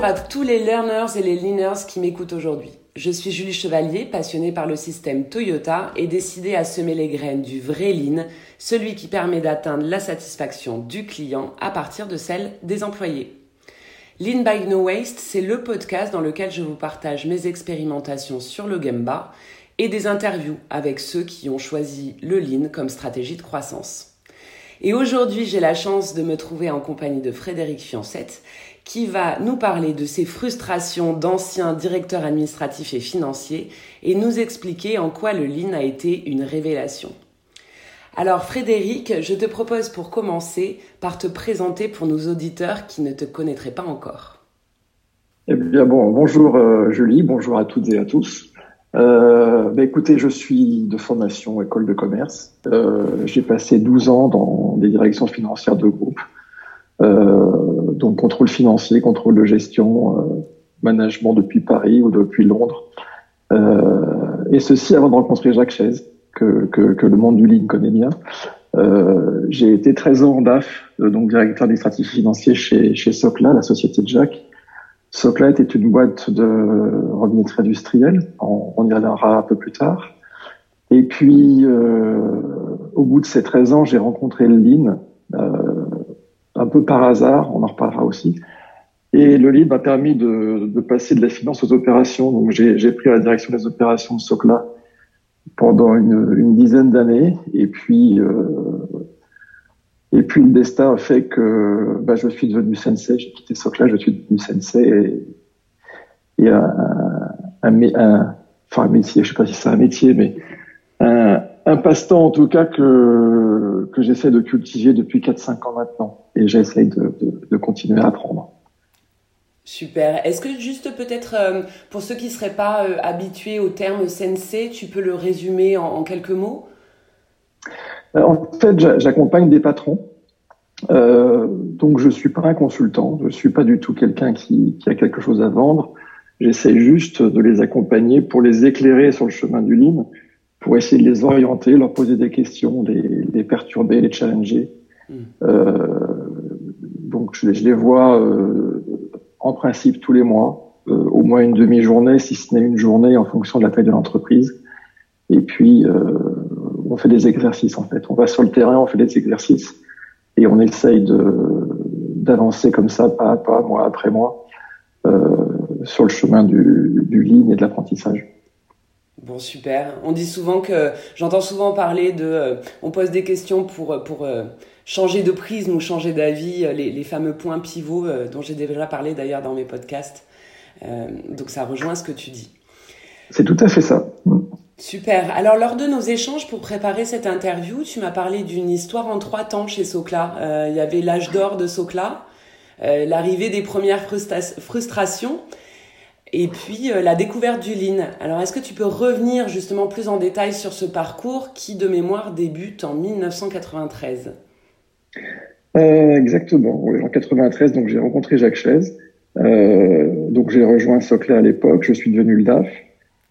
Bonjour à tous les learners et les leaners qui m'écoutent aujourd'hui. Je suis Julie Chevalier, passionnée par le système Toyota et décidée à semer les graines du vrai lean, celui qui permet d'atteindre la satisfaction du client à partir de celle des employés. Lean by No Waste, c'est le podcast dans lequel je vous partage mes expérimentations sur le Gemba et des interviews avec ceux qui ont choisi le lean comme stratégie de croissance. Et aujourd'hui, j'ai la chance de me trouver en compagnie de Frédéric Fiancette, qui va nous parler de ses frustrations d'ancien directeur administratif et financier et nous expliquer en quoi le lean a été une révélation. Alors Frédéric, je te propose pour commencer par te présenter pour nos auditeurs qui ne te connaîtraient pas encore. Eh bien bon, bonjour euh, Julie, bonjour à toutes et à tous. Euh, bah, écoutez, je suis de formation école de commerce. Euh, j'ai passé 12 ans dans des directions financières de groupe, euh, donc contrôle financier, contrôle de gestion, euh, management depuis Paris ou depuis Londres. Euh, et ceci avant de rencontrer Jacques Chaise, que, le monde du lean connaît bien. j'ai été 13 ans en DAF, donc directeur administratif financier chez, chez Socla, la société de Jacques. Socla était une boîte de robinetterie industrielle. On, on, y reviendra un peu plus tard. Et puis, euh, au bout de ces 13 ans, j'ai rencontré le Lean, euh, un peu par hasard, on en reparlera aussi. Et le Lean m'a permis de, passer de la finance aux opérations. Donc, j'ai pris la direction des opérations de Socla pendant une, dizaine d'années. Et puis, euh, et puis le destin a fait que bah, je suis devenu sensei, j'ai quitté Socla, je suis devenu sensei et, et un, un, enfin un métier, je sais pas si c'est un métier, mais un passe-temps en tout cas que, que j'essaie de cultiver depuis 4-5 ans maintenant et j'essaie de, de, de, continuer à apprendre. Super. Est-ce que juste peut-être euh, pour ceux qui seraient pas euh, habitués au terme sensei, tu peux le résumer en, en quelques mots? Euh, en fait, j'accompagne des patrons. Euh, donc, je suis pas un consultant. Je suis pas du tout quelqu'un qui, qui, a quelque chose à vendre. J'essaie juste de les accompagner pour les éclairer sur le chemin du lean, pour essayer de les orienter, leur poser des questions, les, les perturber, les challenger. Mmh. Euh, donc, je, je, les vois euh, en principe tous les mois, euh, au moins une demi-journée, si ce n'est une journée, en fonction de la taille de l'entreprise. Et puis, on fait des exercices en fait. On va sur le terrain, on fait des exercices et on essaye de d'avancer comme ça, pas à pas, mois après mois, sur le chemin du, du lean et de l'apprentissage. Bon, super. On dit souvent que j'entends souvent parler de, euh, on pose des questions pour pour euh, changer de prisme ou changer d'avis, euh, les, les, fameux points pivots euh, dont j'ai déjà parlé d'ailleurs dans mes podcasts. donc ça rejoint ce que tu dis. C'est tout à fait ça. Super. Alors, lors de nos échanges pour préparer cette interview, tu m'as parlé d'une histoire en trois temps chez Socla. Euh, il y avait l'âge d'or de Socla, euh, l'arrivée des premières frustrations et puis euh, la découverte du Lean. Alors, est-ce que tu peux revenir justement plus en détail sur ce parcours qui, de mémoire, débute en 1993 Exactement. Oui, en 93, donc j'ai rencontré Jacques Chaise. donc j'ai rejoint Socla à l'époque. Je suis devenu le DAF.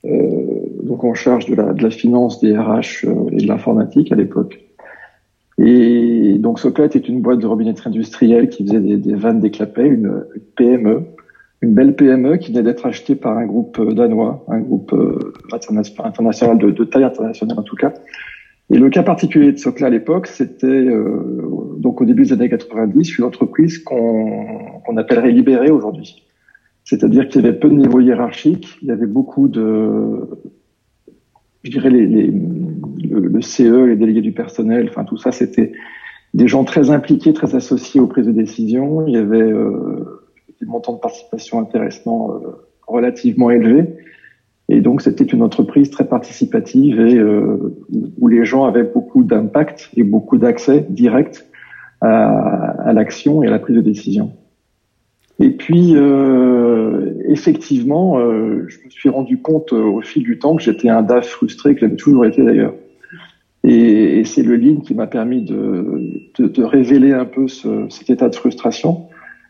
Euh, donc en charge de la, finance, des RH euh, et de l'informatique à l'époque. Et donc Soclate est une boîte de robinetterie industrielle qui faisait des, vannes déclapées, une, une, PME, une belle PME qui venait d'être achetée par un groupe euh, danois, un groupe international de, taille internationale en tout cas. Et le cas particulier de Socla à l'époque, c'était euh, donc au début des années 90, une entreprise qu'on qu'on appellerait libérée aujourd'hui. C'est-à-dire qu'il y avait peu de niveau hiérarchique, il y avait beaucoup de, je dirais le, le, CE, les délégués du personnel, enfin tout ça, c'était des gens très impliqués, très associés aux prises de décision. Il y avait euh, des montants de participation intéressants euh, relativement élevés. Et donc c'était une entreprise très participative et euh, où les gens avaient beaucoup d'impact et beaucoup d'accès direct à, à l'action et à la prise de décision. Et puis, euh, effectivement, euh, je me suis rendu compte euh, au fil du temps que j'étais un DAF frustré, que j'avais toujours été d'ailleurs. Et, et c'est le lean qui m'a permis de, de, de, révéler un peu ce, cet état de frustration.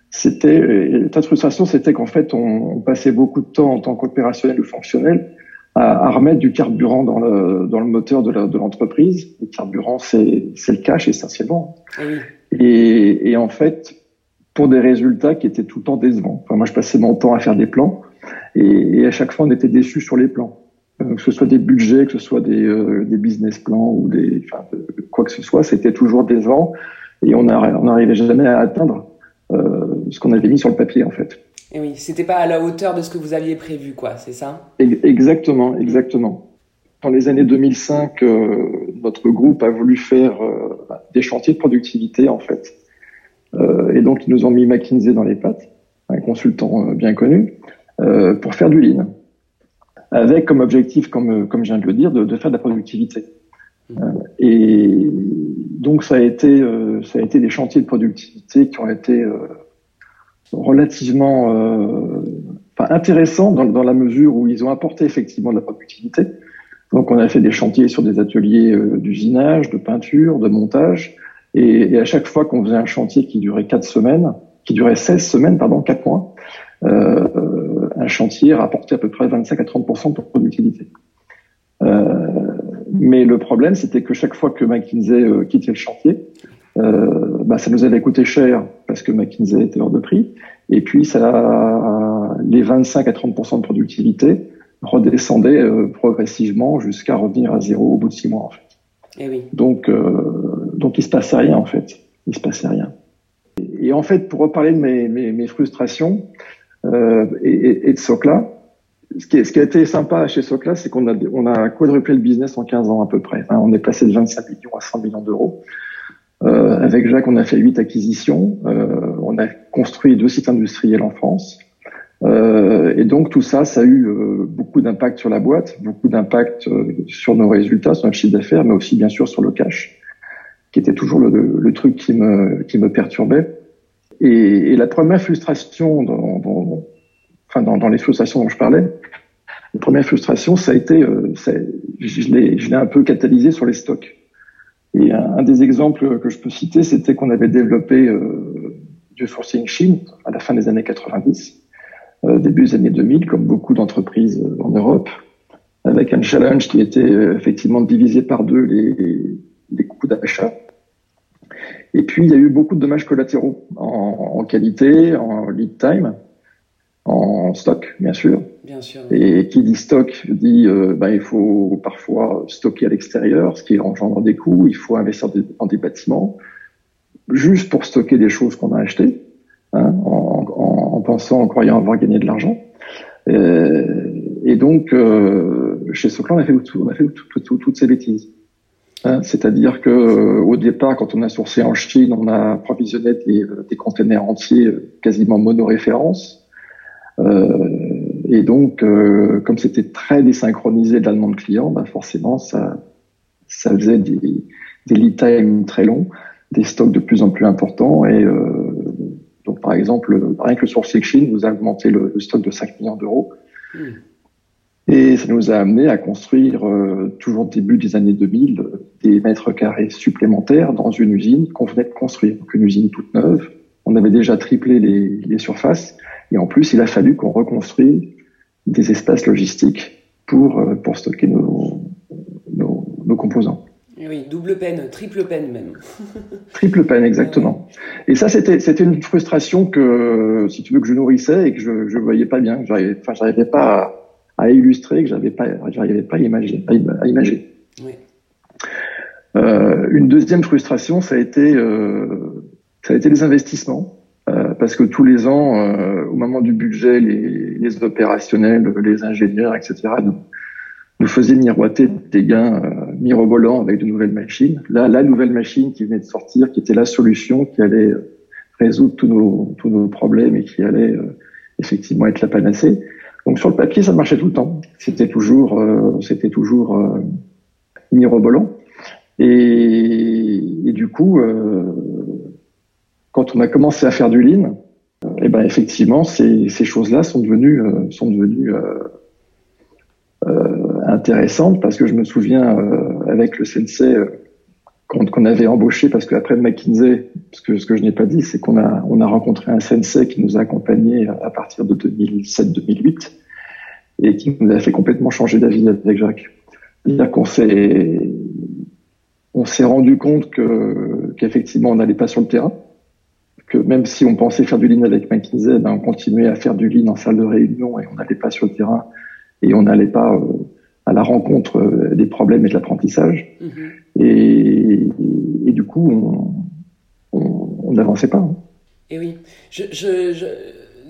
C'était l'état de frustration, c'était qu'en fait, on, on, passait beaucoup de temps en tant qu'opérationnel ou fonctionnel à, à, remettre du carburant dans le, dans le moteur de l'entreprise. Le carburant, c'est le cash essentiellement. Oui. Et, et en fait, pour des résultats qui étaient tout le temps décevants. Enfin, moi, je passais mon temps à faire des plans et, et à chaque fois, on était déçus sur les plans. Euh, que ce soit des budgets, que ce soit des, euh, des business plans ou des, enfin, quoi que ce soit, c'était toujours décevant et on n'arrivait jamais à atteindre euh, ce qu'on avait mis sur le papier en fait. Et oui, c'était pas à la hauteur de ce que vous aviez prévu, quoi, c'est ça? Exactement, exactement. Dans les années 2005, euh, notre groupe a voulu faire euh, des chantiers de productivité en fait, euh, et donc ils nous ont mis McKinsey dans les pattes, un consultant bien connu, pour faire du lean, avec comme objectif, comme comme je viens de le dire, de, de faire de la productivité. Mmh. et donc ça a été ça a été des chantiers de productivité qui ont été relativement euh, intéressant dans, dans, la mesure où ils ont apporté effectivement de la productivité. Donc on a fait des chantiers sur des ateliers euh, d'usinage, de peinture, de montage, et, et à chaque fois qu'on faisait un chantier qui durait quatre semaines, qui durait 16 semaines, pardon, quatre mois, euh, un chantier rapportait à peu près 25 à 30% de productivité. Euh, mais le problème, c'était que chaque fois que McKinsey euh, quittait le chantier, euh, bah, ça nous avait coûté cher parce que McKinsey était hors de prix. Et puis, ça, les 25 à 30% de productivité redescendaient euh, progressivement jusqu'à revenir à zéro au bout de six mois, en fait. Et eh oui. Donc, euh, donc, il se passait rien, en fait. Il se passait rien. Et, en fait, pour reparler de mes, mes, mes frustrations et, et, de Socla, ce qui, ce qui, a été sympa chez Socla, c'est qu'on a, on a quadruplé le business en 15 ans à peu près. on est passé de 25 millions à 100 millions d'euros. Euh, avec Jacques, on a fait huit acquisitions. Euh, on a construit deux sites industriels en France. Euh, et donc tout ça, ça a eu euh, beaucoup d'impact sur la boîte, beaucoup d'impact euh, sur nos résultats, sur notre chiffre d'affaires, mais aussi bien sûr sur le cash, qui était toujours le, le truc qui me, qui me perturbait. Et, et la première frustration, dans, dans, enfin dans, dans, les frustrations dont je parlais, la première frustration, ça a été, ça, je l'ai un peu catalysé sur les stocks. Et un, des exemples que je peux citer, c'était qu'on avait développé euh, du sourcing Chine à la fin des années 90, euh, début des années 2000, comme beaucoup d'entreprises euh, en Europe, avec un challenge qui était effectivement de diviser par deux les, coûts d'achat. Et puis, il y a eu beaucoup de dommages collatéraux en qualité, en lead time, en stock, bien sûr. Et qui dit stock dit euh, ben, il faut parfois stocker à l'extérieur, ce qui engendre des coûts. Il faut investir dans des bâtiments juste pour stocker des choses qu'on a achetées, hein, en, en, en, pensant, en croyant avoir gagné de l'argent. Euh, et donc, euh, chez Soclan, on a fait, tout, on a fait tout, tout, toutes ces bêtises. Hein, C'est-à-dire que euh, au départ, quand on a sourcé en Chine, on a provisionné des, des containers entiers quasiment monoréférences. Euh, et donc, euh, comme c'était très désynchronisé de la demande client, bah forcément, ça, ça faisait des, des lead time très longs, des stocks de plus en plus importants. Et euh, donc, par exemple, rien que le sourcing Chine nous a augmenté le, stock de 5 millions d'euros. Hmm. Et ça nous a amené à construire, euh, toujours au début des années 2000, des mètres carrés supplémentaires dans une usine qu'on venait de construire. Donc une usine toute neuve. On avait déjà triplé les, les surfaces. Et en plus, il a fallu qu'on reconstruise des espaces logistiques pour, euh, pour stocker nos, nos, nos composants. Oui, double peine, triple peine même. triple peine, exactement. Et ça, c'était, c'était une frustration que, si tu veux, que je nourrissais et que je, je voyais pas bien. J'arrivais, enfin, j'arrivais pas à, à, illustrer, que j'avais pas, j'arrivais pas à imaginer. À. Oui. Euh, une deuxième frustration, ça a été, euh, ça a été les investissements. Euh, parce que tous les ans, euh, au moment du budget, les, les, opérationnels, les ingénieurs, etc., nous, nous faisaient miroiter des gains euh, mirobolants avec de nouvelles machines. Là, la nouvelle machine qui venait de sortir, qui était la solution, qui allait résoudre tous nos, tous nos problèmes et qui allait effectivement être la panacée. Donc sur le papier, ça marchait tout le temps. C'était toujours, c'était toujours mirobolant. Et, et, du coup, quand on a commencé à faire du lean, et eh ben effectivement, ces, choses-là sont devenues euh, euh, euh, intéressantes parce que je me souviens euh, avec le sensei qu'on avait embauché parce qu'après McKinsey, ce que je n'ai pas dit, c'est qu'on a on a rencontré un sensei qui nous a accompagnés à partir de 2007-2008 et qui nous a fait complètement changer d'avis avec Jacques. C'est-à-dire qu'on s'est on s'est rendu compte que qu'effectivement on n'allait pas sur le terrain que même si on pensait faire du lean avec McKinsey, ben, on continuait à faire du lean en salle de réunion et on n'allait pas sur le terrain et on n'allait pas euh, à la rencontre euh, des problèmes et de l'apprentissage. Mm-hmm. Et, et, du coup, on n'avançait pas. Hein. Et oui, je, je, je,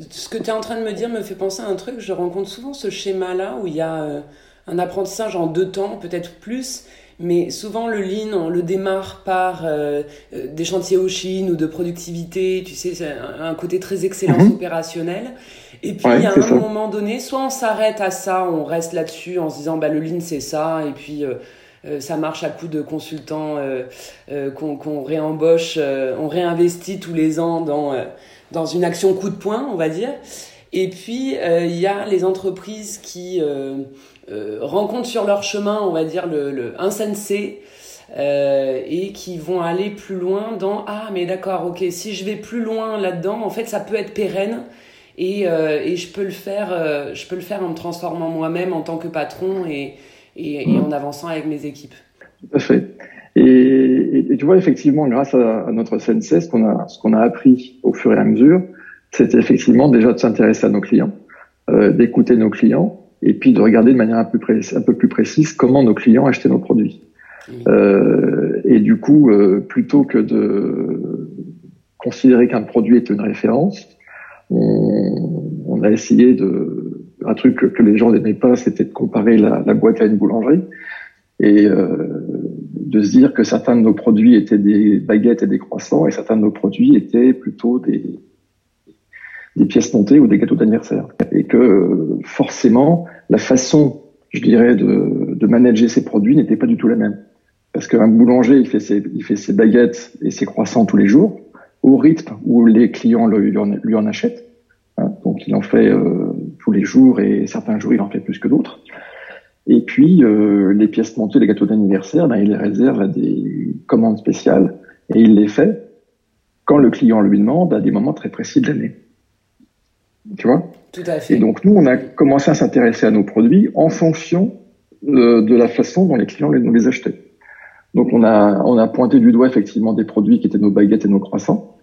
ce que tu es en train de me dire me fait penser à un truc. Je rencontre souvent ce schéma-là où il y a euh, un apprentissage en deux temps, peut-être plus, mais souvent le lean, on le démarre par euh, euh, des chantiers au Chine ou de productivité, tu sais, c'est un, côté très excellence mhm. opérationnel. Et puis, y a un moment donné, soit on s'arrête à ça, on reste là-dessus en se disant, bah, le lean, c'est ça, et puis euh, ça marche à coup de consultants qu'on réembauche, on réinvestit tous les ans dans, dans une action coup de poing, on va dire. Et puis, il y a les entreprises qui euh, rencontrent sur leur chemin, on va dire, le, le insensé. Euh, et qui vont aller plus loin dans ah mais d'accord ok si je vais plus loin là-dedans en fait ça peut être pérenne et, euh, et je peux le faire euh, je peux le faire en me transformant moi-même en tant que patron et, et, et, en avançant avec mes équipes tout à fait et, tu vois effectivement grâce à, à notre sensei ce qu'on a ce qu'on a appris au fur et à mesure c'était effectivement déjà de s'intéresser à nos clients euh, d'écouter nos clients et puis de regarder de manière un peu, un peu plus précise comment nos clients achetaient nos produits. Euh, et du coup, euh, plutôt que de considérer qu'un produit est une référence, on, on, a essayé de un truc que, les gens n'aimaient pas, c'était de comparer la, la, boîte à une boulangerie et euh, de se dire que certains de nos produits étaient des baguettes et des croissants et certains de nos produits étaient plutôt des, des pièces montées ou des gâteaux d'anniversaire. Et que forcément, la façon, je dirais, de, de manager ces produits n'était pas du tout la même. Parce qu'un boulanger, il fait, ses, il fait ses baguettes et ses croissants tous les jours, au rythme où les clients lui, en, lui en, achètent. Hein. donc il en fait euh, tous les jours et certains jours il en fait plus que d'autres. Et puis euh, les pièces montées, les gâteaux d'anniversaire, ben, il les réserve à des commandes spéciales et il les fait quand le client lui demande à des moments très précis de l'année. Tu vois? Tout à fait. Et donc, nous, on a commencé à s'intéresser à nos produits en fonction de, de, la façon dont les clients nous les achetaient. Donc, on a, on a pointé du doigt effectivement des produits qui étaient nos baguettes et nos croissants.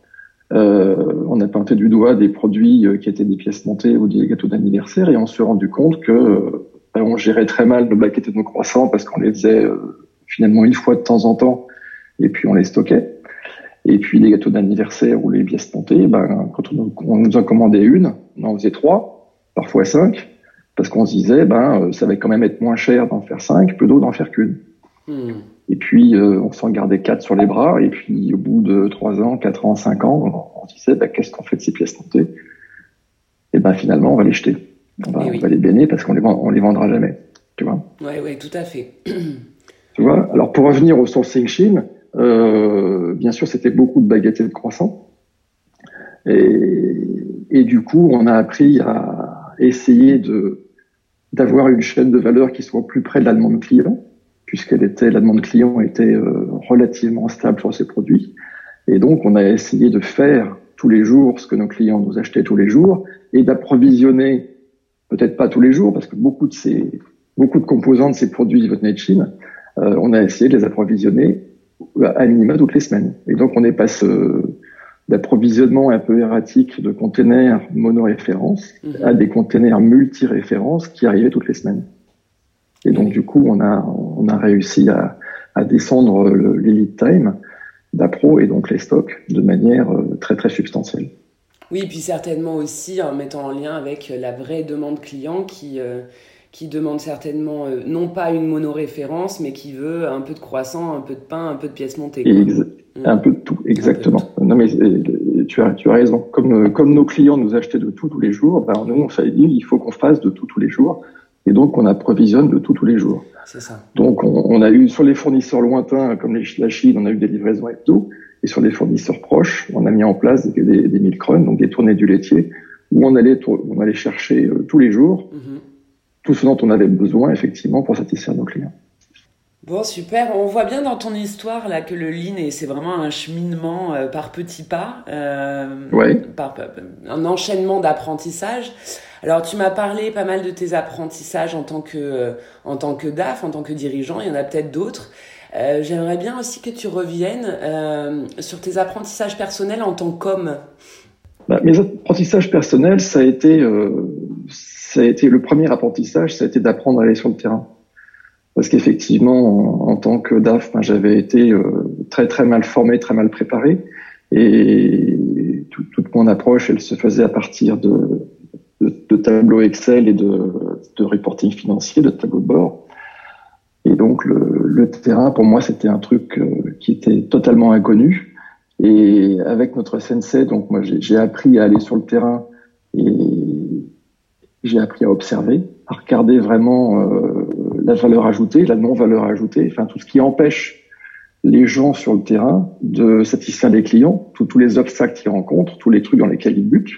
Euh, on a pointé du doigt des produits euh, qui étaient des pièces montées ou des gâteaux d'anniversaire et on s'est rendu compte que euh, on gérait très mal nos baguettes et nos croissants parce qu'on les faisait euh, finalement une fois de temps en temps et puis on les stockait. Et puis les gâteaux d'anniversaire ou les pièces montées, ben, quand on, nous en commandait une, on en faisait trois, parfois cinq, parce qu'on se disait, ben, euh, ça va quand même être moins cher d'en faire cinq plutôt d'en faire qu'une. Hmm. Et puis euh, on s'en gardait quatre sur les bras, et puis au bout de trois ans, quatre ans, cinq ans, on, se disait, ben, qu'est-ce qu'on fait de ces pièces montées Et ben finalement, on va les jeter. On va, eh les bénir parce qu'on les, on les vendra jamais. Tu vois? Oui, oui, tout à fait. tu vois? Alors pour revenir au sourcing Chine, bien sûr, c'était beaucoup de baguettes et de croissants. Et, et, du coup, on a appris à essayer de d'avoir une chaîne de valeur qui soit plus près de la demande client, puisqu'elle était la demande client était euh, relativement stable sur ces produits. Et donc, on a essayé de faire tous les jours ce que nos clients nous achetaient tous les jours et d'approvisionner, peut-être pas tous les jours, parce que beaucoup de ces beaucoup de composants de ces produits venaient de Chine. Euh, on a essayé de les approvisionner à minima toutes les semaines. Et donc on est passé d'approvisionnement un peu erratique de containers monoréférences mhm. à des containers multi-références qui arrivaient toutes les semaines. Et donc du coup, on a on a réussi à, à descendre les lead time d'appro et donc les stocks de manière euh, très très substantielle. Oui, et puis certainement aussi en mettant en lien avec la vraie demande client qui euh, qui demande certainement euh, non pas une monoréférence, mais qui veut un peu de croissant, un peu de pain, un peu de pièces montées. Mm. Un peu de tout, exactement. Non mais euh, tu as, tu as raison. Comme, euh, comme nos clients nous achetaient de tout tous les jours, ben nous on s'est dit il faut qu'on fasse de tout tous les jours, et donc on approvisionne de tout tous les jours. C'est ça. Donc on, on, a eu sur les fournisseurs lointains comme les, la Chine, on a eu des livraisons hebdo, et sur les fournisseurs proches, on a mis en place des, des, des milk donc des tournées du laitier, où on allait, on allait chercher tous les jours. Mm-hmm tout ce dont on avait besoin effectivement pour satisfaire nos clients. Bon, super. On voit bien dans ton histoire là que le lean, c'est vraiment un cheminement euh, par petits pas, euh, par, un enchaînement d'apprentissage. Alors, tu m'as parlé pas mal de tes apprentissages en tant que, euh, en tant que DAF, en tant que dirigeant. Il y en a peut-être d'autres. Euh, j'aimerais bien aussi que tu reviennes euh, sur tes apprentissages personnels en tant qu'homme. Bah, mes apprentissages personnels, ça a été, euh, ça a été le premier apprentissage, ça a été d'apprendre à aller sur le terrain. Parce qu'effectivement, en, tant que DAF, ben, j'avais été très très mal formé, très mal préparé, et toute mon approche, elle se faisait à partir de, tableaux Excel et de, reporting financier, de tableaux de bord. Et donc le, le terrain, pour moi, c'était un truc euh, qui était totalement inconnu. Et avec notre sensei, donc moi, j'ai appris à aller sur le terrain et j'ai appris à observer, à regarder vraiment euh, la valeur ajoutée, la non-valeur ajoutée, enfin tout ce qui empêche les gens sur le terrain de satisfaire les clients, tous les obstacles qu'ils rencontrent, tous les trucs dans lesquels ils butent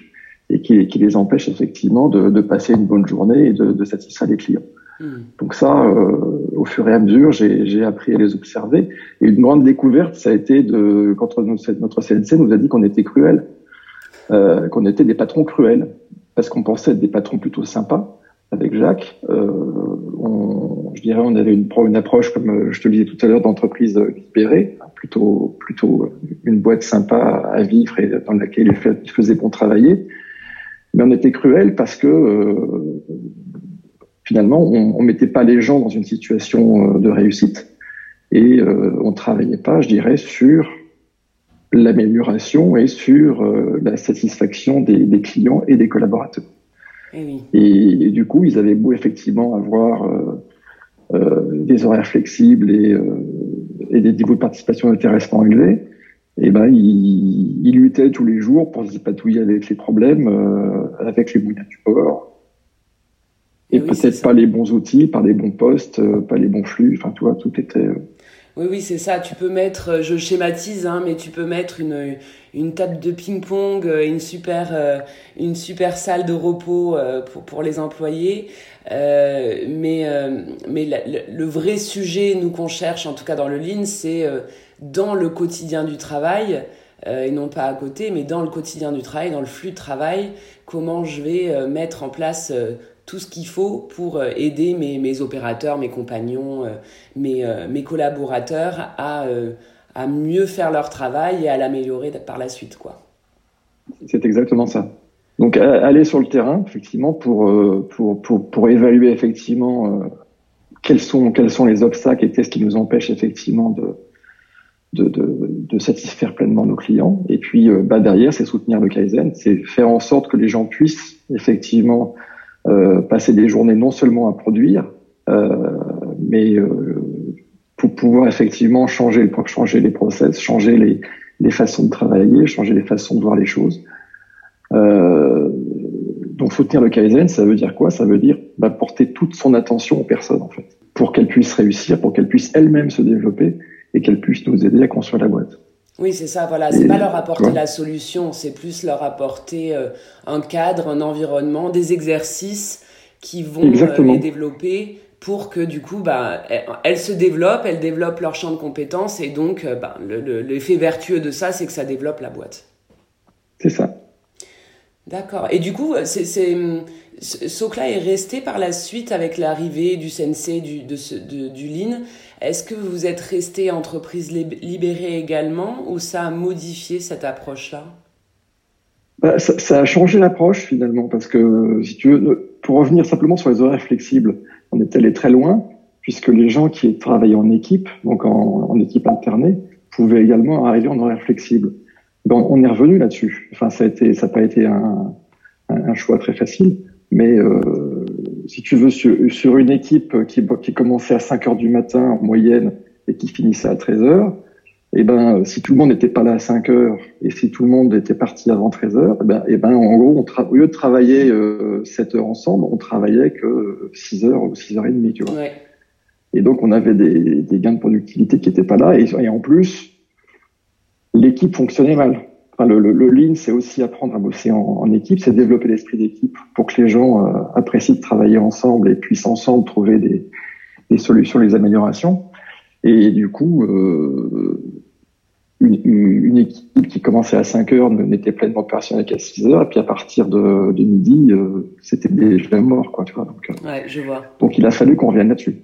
et qui, qui les empêchent effectivement de, de, passer une bonne journée et de, de satisfaire les clients. Hmm. Donc ça, euh, au fur et à mesure, j'ai appris à les observer. Et une grande découverte, ça a été de quand notre, notre CNC nous a dit qu'on était cruel, euh, qu'on était des patrons cruels, parce qu'on pensait être des patrons plutôt sympas. Avec Jacques, euh, on, je dirais, on avait une, une approche, comme euh, je te le disais tout à l'heure, d'entreprise libérée, plutôt plutôt une boîte sympa à vivre et dans laquelle il faisait bon travailler. Mais on était cruel parce que euh, finalement, on, on mettait pas les gens dans une situation euh, de réussite et euh, on travaillait pas, je dirais, sur l'amélioration et sur euh, la satisfaction des, des, clients et des collaborateurs. Et, eh oui. et, du coup, ils avaient beau effectivement avoir euh, euh des horaires flexibles et, et, des niveaux de participation intéressants élevés, et eh ben ils, ils, luttaient tous les jours pour se dépatouiller avec les problèmes, avec les moyens du bord, et, peut-être pas les bons outils, pas les bons postes, euh, pas les bons flux. Enfin, tu vois, tout était. Euh, oui, oui, c'est ça. Tu peux mettre, euh, je schématise, hein, mais tu peux mettre une, une table de ping-pong, une super, une super salle de repos pour, pour les employés. Euh, mais mais le, vrai sujet, nous qu'on cherche, en tout cas dans le Lean, c'est dans le quotidien du travail, et non pas à côté, mais dans le quotidien du travail, dans le flux de travail, comment je vais mettre en place tout ce qu'il faut pour euh, aider mes, mes, opérateurs, mes compagnons, euh, mes, euh, mes collaborateurs à, à mieux faire leur travail et à l'améliorer par la suite. quoi. C'est exactement ça. Donc aller sur le terrain, effectivement, pour, pour, pour, pour évaluer effectivement quels, sont, quels sont les obstacles et qu'est-ce qui nous empêche effectivement de, de, de, satisfaire pleinement nos clients. Et puis bah, derrière, c'est soutenir le Kaizen, c'est faire en sorte que les gens puissent effectivement passer des journées non seulement à produire, euh, mais euh, pour pouvoir effectivement changer, changer les process, changer les, les façons de travailler, changer les façons de voir les choses. Euh, donc soutenir le Kaizen, ça veut dire quoi? Ça veut dire bah, porter toute son attention aux personnes en fait, pour qu'elles puissent réussir, pour qu'elles puissent elles-mêmes se développer et qu'elles puissent nous aider à construire la boîte. Oui, c'est ça, voilà. C'est pas leur apporter la solution, c'est plus leur apporter euh, un cadre, un environnement, des exercices qui vont euh, les développer pour que du coup, bah, elles se développent, elles développent leur champ de compétences et donc, euh, bah, l'effet vertueux de ça, c'est que ça développe la boîte. C'est ça. D'accord. Et du coup, c'est, Sokla est resté par la suite avec l'arrivée du Sensei, du, de ce, du Lean. Est-ce que vous êtes resté entreprise libérée également ou ça a modifié cette approche-là? Bah, ça, ça, a changé l'approche finalement parce que si tu veux, pour revenir simplement sur les horaires flexibles, on est allé très loin puisque les gens qui travaillaient en équipe, donc en, en équipe alternée, pouvaient également arriver en horaire flexible. Ben, on est revenu là-dessus. Enfin, ça a été, ça n'a pas été un, un, choix très facile, mais euh, si tu veux, sur, sur, une équipe qui, qui commençait à 5 heures du matin en moyenne et qui finissait à 13 heures, et eh ben, si tout le monde n'était pas là à 5 heures et si tout le monde était parti avant 13 heures, et eh ben, et eh ben, en gros, on au lieu de travailler euh, 7 heures ensemble, on travaillait que 6 heures ou 6 heures et demie, tu vois. Ouais. Et donc, on avait des, des, gains de productivité qui n'étaient pas là. Et, et en plus, l'équipe fonctionnait mal. Enfin, le, le, le lean, c'est aussi apprendre à bosser en, en équipe, c'est développer l'esprit d'équipe pour que les gens euh, apprécient de travailler ensemble et puissent ensemble trouver des, des solutions, des améliorations. Et du coup, euh, une, une, équipe qui commençait à 5 heures n'était pleinement opérationnelle qu'à 6 heures, et puis à partir de, de midi, euh, c'était déjà mort, quoi, tu vois. Donc, ouais, je vois. donc il a fallu qu'on revienne là-dessus.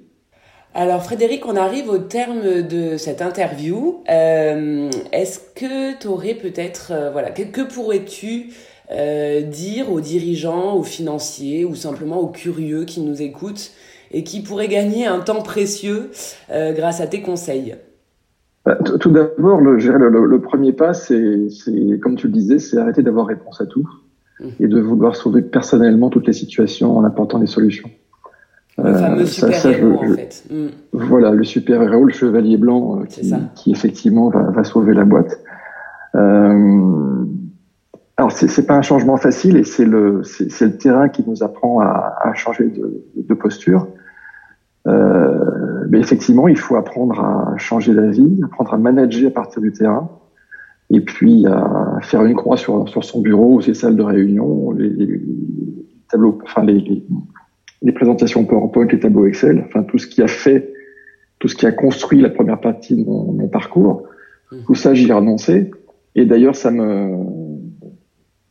Alors Frédéric, on arrive au terme de cette interview. Euh, est-ce que tu aurais peut-être, euh, voilà, que, pourrais-tu euh, dire aux dirigeants, aux financiers ou simplement aux curieux qui nous écoutent et qui pourraient gagner un temps précieux grâce à tes conseils? Bah, Tout d'abord, le, le, premier pas, c'est, comme tu le disais, c'est arrêter d'avoir réponse à tout mmh. et de vouloir sauver personnellement toutes les situations en apportant des solutions. Le fameux super-héros, en fait. Mm. Voilà, le super-héros, le chevalier blanc, euh, qui, qui, effectivement va, va, sauver la boîte. Euh, alors, c'est pas un changement facile et c'est le, terrain qui nous apprend à, à changer de, de posture. Euh, mais effectivement, il faut apprendre à changer la vie, apprendre à manager à partir du terrain, et puis à faire une croix sur, sur son bureau, ses salles de réunion, les, les tableaux, enfin les, les, les présentations PowerPoint, les tableaux Excel, enfin tout ce qui a fait, tout ce qui a construit la première partie de mon, mon parcours, mmh. tout ça j'y ai renoncé. Et d'ailleurs ça me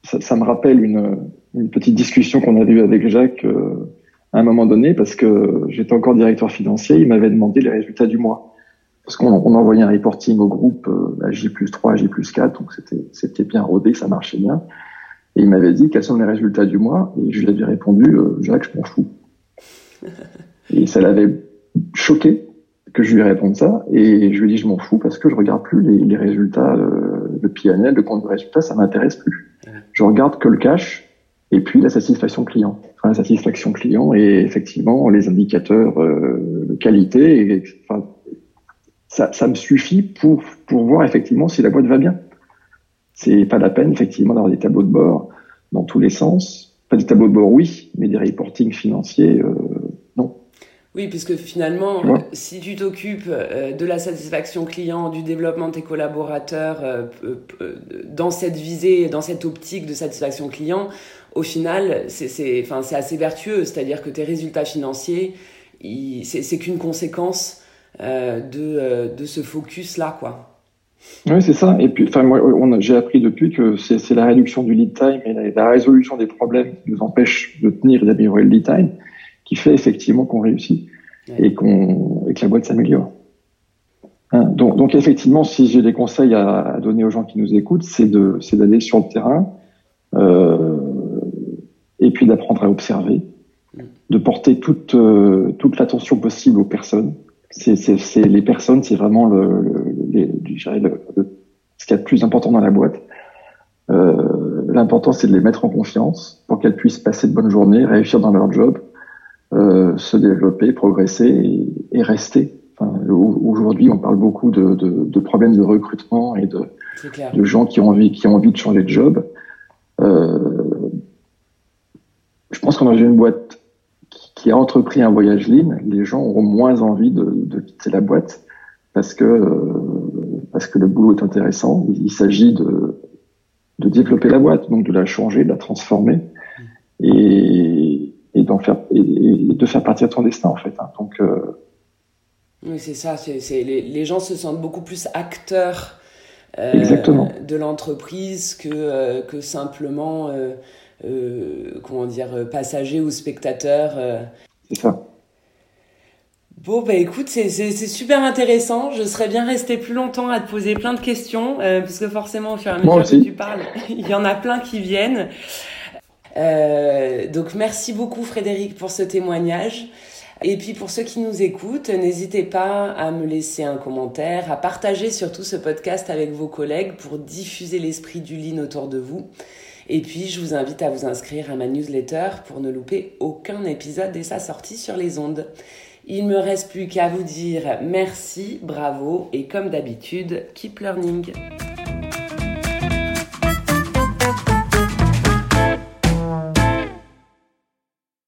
ça, ça, me rappelle une, une petite discussion qu'on avait eue avec Jacques euh, à un moment donné parce que j'étais encore directeur financier, il m'avait demandé les résultats du mois parce qu'on on envoyait un reporting au groupe euh, à J plus 3, J plus 4, donc c'était c'était bien rodé, ça marchait bien. Et il m'avait dit quels sont les résultats du mois? Et je lui avais répondu euh, Jacques, je m'en fous. Et ça l'avait choqué que je lui réponde ça. Et je lui ai dit, je m'en fous parce que je regarde plus les, les résultats euh, de PNL, de compte de résultats, ça m'intéresse plus. Je regarde que le cash et puis la satisfaction client. Enfin, la satisfaction client et effectivement les indicateurs euh, de qualité. Et, enfin, ça, ça me suffit pour, pour voir effectivement si la boîte va bien. C'est pas la peine effectivement d'avoir des tableaux de bord dans tous les sens. Pas des tableaux de bord, oui, mais des reporting financiers, euh, oui, puisque finalement, si tu t'occupes euh, de la satisfaction client, du développement de tes collaborateurs euh, euh, dans cette visée, dans cette optique de satisfaction client, au final, c'est enfin, assez vertueux. C'est-à-dire que tes résultats financiers, c'est qu'une conséquence de, de ce focus-là, quoi. Oui, c'est ça. Et puis, enfin, moi, j'ai appris depuis que c'est la réduction du lead time et la, la, résolution des problèmes qui nous empêche de tenir et d'améliorer le lead time qui fait effectivement qu'on réussit et, qu'on, et que la boîte s'améliore. Hein, donc, donc, effectivement, si j'ai des conseils à, donner aux gens qui nous écoutent, c'est de, c'est d'aller sur le terrain euh, et puis d'apprendre à observer, de porter toute euh, toute l'attention possible aux personnes. C'est, c'est, c'est les personnes, c'est vraiment le, le, le, ce qu'il y a de plus important dans la boîte. Euh, l'important, c'est de les mettre en confiance pour qu'elles puissent passer de bonnes journées, réussir dans leur job, euh, se développer, progresser et, et rester. Enfin, Aujourd'hui, on parle beaucoup de, de, de, problèmes de recrutement et de, de, gens qui ont envie, qui ont envie de changer de job. Euh, je pense qu'on dans une boîte qui, qui, a entrepris un voyage lean, les gens auront moins envie de, de quitter la boîte parce que euh, parce que le boulot est intéressant. Il, s'agit de de développer la boîte, donc de la changer, de la transformer. Mmh. Et, et d'en faire et, de faire partie de ton destin en fait. Hein. Donc euh... oui, c'est ça. C'est, les, les, gens se sentent beaucoup plus acteurs euh, de l'entreprise que euh, que simplement euh, euh, comment dire passagers ou spectateurs. C'est ça. Bon, bah écoute, c'est super intéressant. Je serais bien resté plus longtemps à te poser plein de questions, euh, parce que forcément, au fur et à mesure que tu parles, il y en a plein qui viennent. Euh, donc merci beaucoup Frédéric pour ce témoignage. Et puis pour ceux qui nous écoutent, n'hésitez pas à me laisser un commentaire, à partager surtout ce podcast avec vos collègues pour diffuser l'esprit du lean autour de vous. Et puis je vous invite à vous inscrire à ma newsletter pour ne louper aucun épisode dès sa sortie sur les ondes. Il me reste plus qu'à vous dire merci, bravo et comme d'habitude, keep learning.